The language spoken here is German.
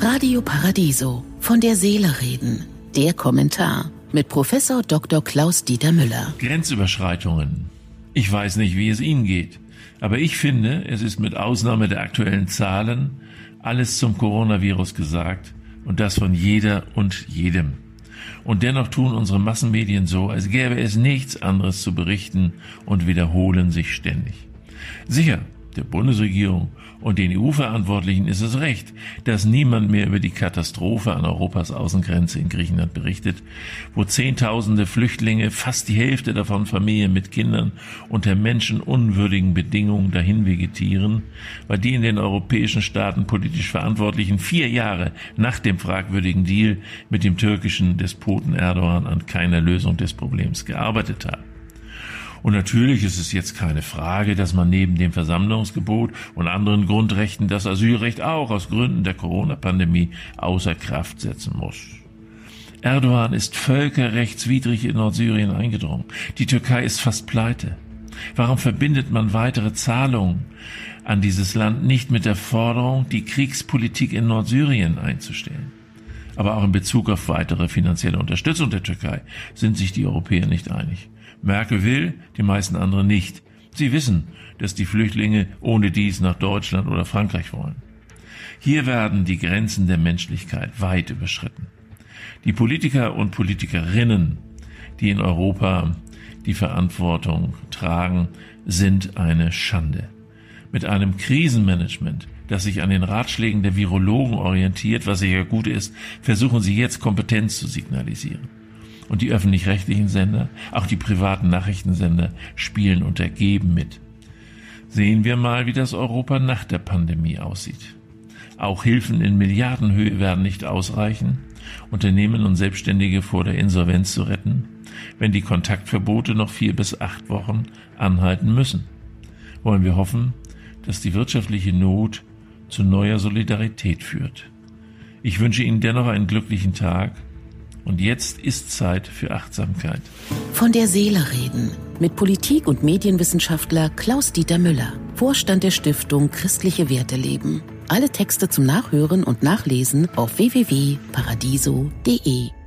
Radio Paradiso. Von der Seele reden. Der Kommentar mit Professor Dr. Klaus Dieter Müller. Grenzüberschreitungen. Ich weiß nicht, wie es Ihnen geht, aber ich finde, es ist mit Ausnahme der aktuellen Zahlen alles zum Coronavirus gesagt und das von jeder und jedem. Und dennoch tun unsere Massenmedien so, als gäbe es nichts anderes zu berichten und wiederholen sich ständig. Sicher, der Bundesregierung und den EU-Verantwortlichen ist es recht, dass niemand mehr über die Katastrophe an Europas Außengrenze in Griechenland berichtet, wo Zehntausende Flüchtlinge, fast die Hälfte davon Familien mit Kindern, unter menschenunwürdigen Bedingungen dahin vegetieren, weil die in den europäischen Staaten politisch Verantwortlichen vier Jahre nach dem fragwürdigen Deal mit dem türkischen Despoten Erdogan an keiner Lösung des Problems gearbeitet haben. Und natürlich ist es jetzt keine Frage, dass man neben dem Versammlungsgebot und anderen Grundrechten das Asylrecht auch aus Gründen der Corona-Pandemie außer Kraft setzen muss. Erdogan ist völkerrechtswidrig in Nordsyrien eingedrungen. Die Türkei ist fast pleite. Warum verbindet man weitere Zahlungen an dieses Land nicht mit der Forderung, die Kriegspolitik in Nordsyrien einzustellen? Aber auch in Bezug auf weitere finanzielle Unterstützung der Türkei sind sich die Europäer nicht einig. Merkel will, die meisten anderen nicht. Sie wissen, dass die Flüchtlinge ohne dies nach Deutschland oder Frankreich wollen. Hier werden die Grenzen der Menschlichkeit weit überschritten. Die Politiker und Politikerinnen, die in Europa die Verantwortung tragen, sind eine Schande. Mit einem Krisenmanagement, das sich an den Ratschlägen der Virologen orientiert, was sicher gut ist, versuchen sie jetzt Kompetenz zu signalisieren. Und die öffentlich-rechtlichen Sender, auch die privaten Nachrichtensender spielen untergeben mit. Sehen wir mal, wie das Europa nach der Pandemie aussieht. Auch Hilfen in Milliardenhöhe werden nicht ausreichen, Unternehmen und Selbstständige vor der Insolvenz zu retten, wenn die Kontaktverbote noch vier bis acht Wochen anhalten müssen. Wollen wir hoffen, dass die wirtschaftliche Not zu neuer Solidarität führt. Ich wünsche Ihnen dennoch einen glücklichen Tag und jetzt ist Zeit für Achtsamkeit. Von der Seele reden mit Politik- und Medienwissenschaftler Klaus-Dieter Müller, Vorstand der Stiftung Christliche Werte leben. Alle Texte zum Nachhören und Nachlesen auf www.paradiso.de.